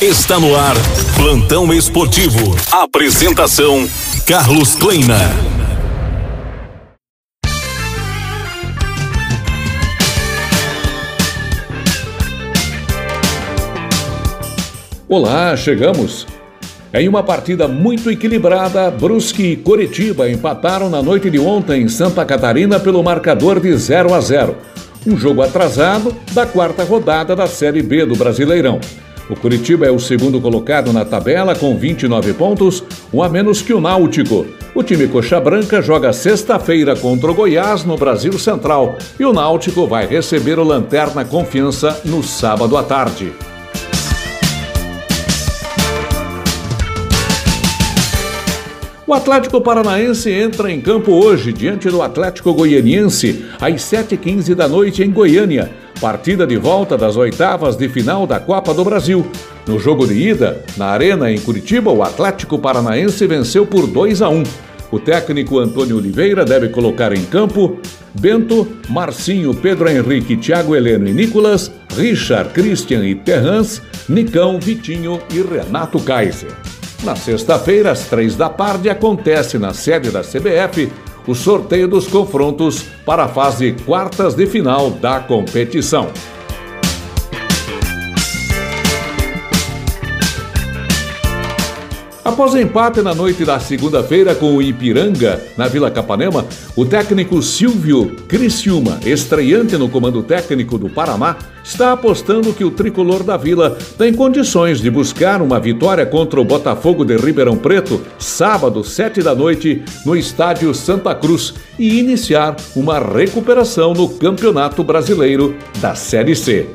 Está no ar, Plantão Esportivo. Apresentação: Carlos Kleina. Olá, chegamos. Em uma partida muito equilibrada, Brusque e Coritiba empataram na noite de ontem em Santa Catarina pelo marcador de 0 a 0. Um jogo atrasado da quarta rodada da Série B do Brasileirão. O Curitiba é o segundo colocado na tabela com 29 pontos, um a menos que o Náutico. O time Coxa Branca joga sexta-feira contra o Goiás no Brasil Central e o Náutico vai receber o Lanterna Confiança no sábado à tarde. O Atlético Paranaense entra em campo hoje diante do Atlético Goianiense às 7h15 da noite em Goiânia. Partida de volta das oitavas de final da Copa do Brasil. No jogo de ida, na Arena em Curitiba, o Atlético Paranaense venceu por 2 a 1. O técnico Antônio Oliveira deve colocar em campo Bento, Marcinho, Pedro Henrique, Thiago Heleno e Nicolas, Richard, Christian e Terrans, Nicão, Vitinho e Renato Kaiser. Na sexta-feira, às três da tarde, acontece na sede da CBF o sorteio dos confrontos para a fase quartas de final da competição. Após empate na noite da segunda-feira com o Ipiranga, na Vila Capanema, o técnico Silvio Criciúma, estreante no comando técnico do Paraná, está apostando que o tricolor da Vila tem condições de buscar uma vitória contra o Botafogo de Ribeirão Preto, sábado, sete da noite, no estádio Santa Cruz, e iniciar uma recuperação no Campeonato Brasileiro da Série C.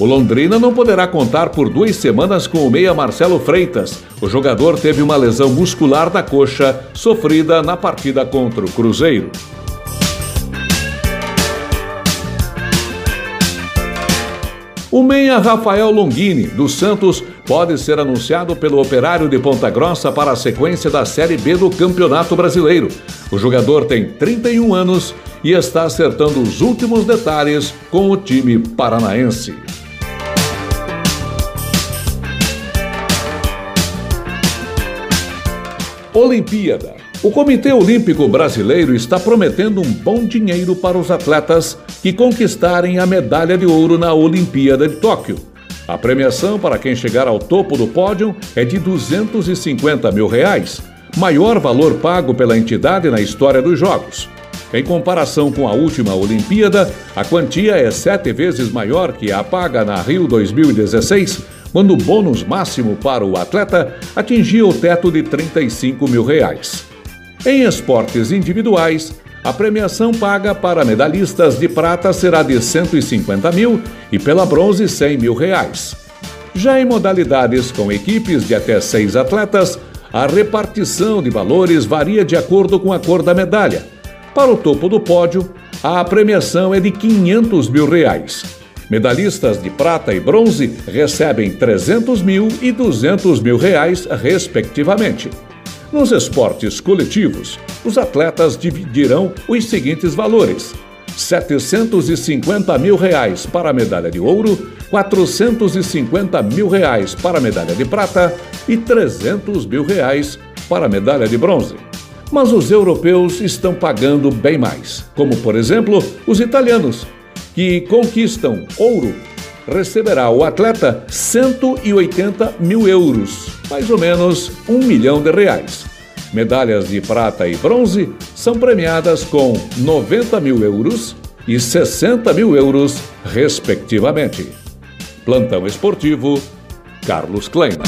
O Londrina não poderá contar por duas semanas com o meia Marcelo Freitas. O jogador teve uma lesão muscular da coxa sofrida na partida contra o Cruzeiro. O meia Rafael Longini, do Santos, pode ser anunciado pelo Operário de Ponta Grossa para a sequência da Série B do Campeonato Brasileiro. O jogador tem 31 anos e está acertando os últimos detalhes com o time paranaense. Olimpíada. O Comitê Olímpico Brasileiro está prometendo um bom dinheiro para os atletas que conquistarem a medalha de ouro na Olimpíada de Tóquio. A premiação para quem chegar ao topo do pódio é de 250 mil reais, maior valor pago pela entidade na história dos Jogos. Em comparação com a última Olimpíada, a quantia é sete vezes maior que a paga na Rio 2016 quando o bônus máximo para o atleta atingia o teto de 35 mil reais. Em esportes individuais, a premiação paga para medalhistas de prata será de 150 mil e pela bronze 100 mil reais. Já em modalidades com equipes de até seis atletas, a repartição de valores varia de acordo com a cor da medalha. Para o topo do pódio, a premiação é de 500 mil reais. Medalhistas de prata e bronze recebem 300 mil e 200 mil reais, respectivamente. Nos esportes coletivos, os atletas dividirão os seguintes valores: 750 mil reais para a medalha de ouro, 450 mil reais para a medalha de prata e 300 mil reais para a medalha de bronze. Mas os europeus estão pagando bem mais, como por exemplo os italianos, que conquistam ouro receberá o atleta 180 mil euros, mais ou menos um milhão de reais. Medalhas de prata e bronze são premiadas com 90 mil euros e 60 mil euros, respectivamente. Plantão Esportivo, Carlos Kleina.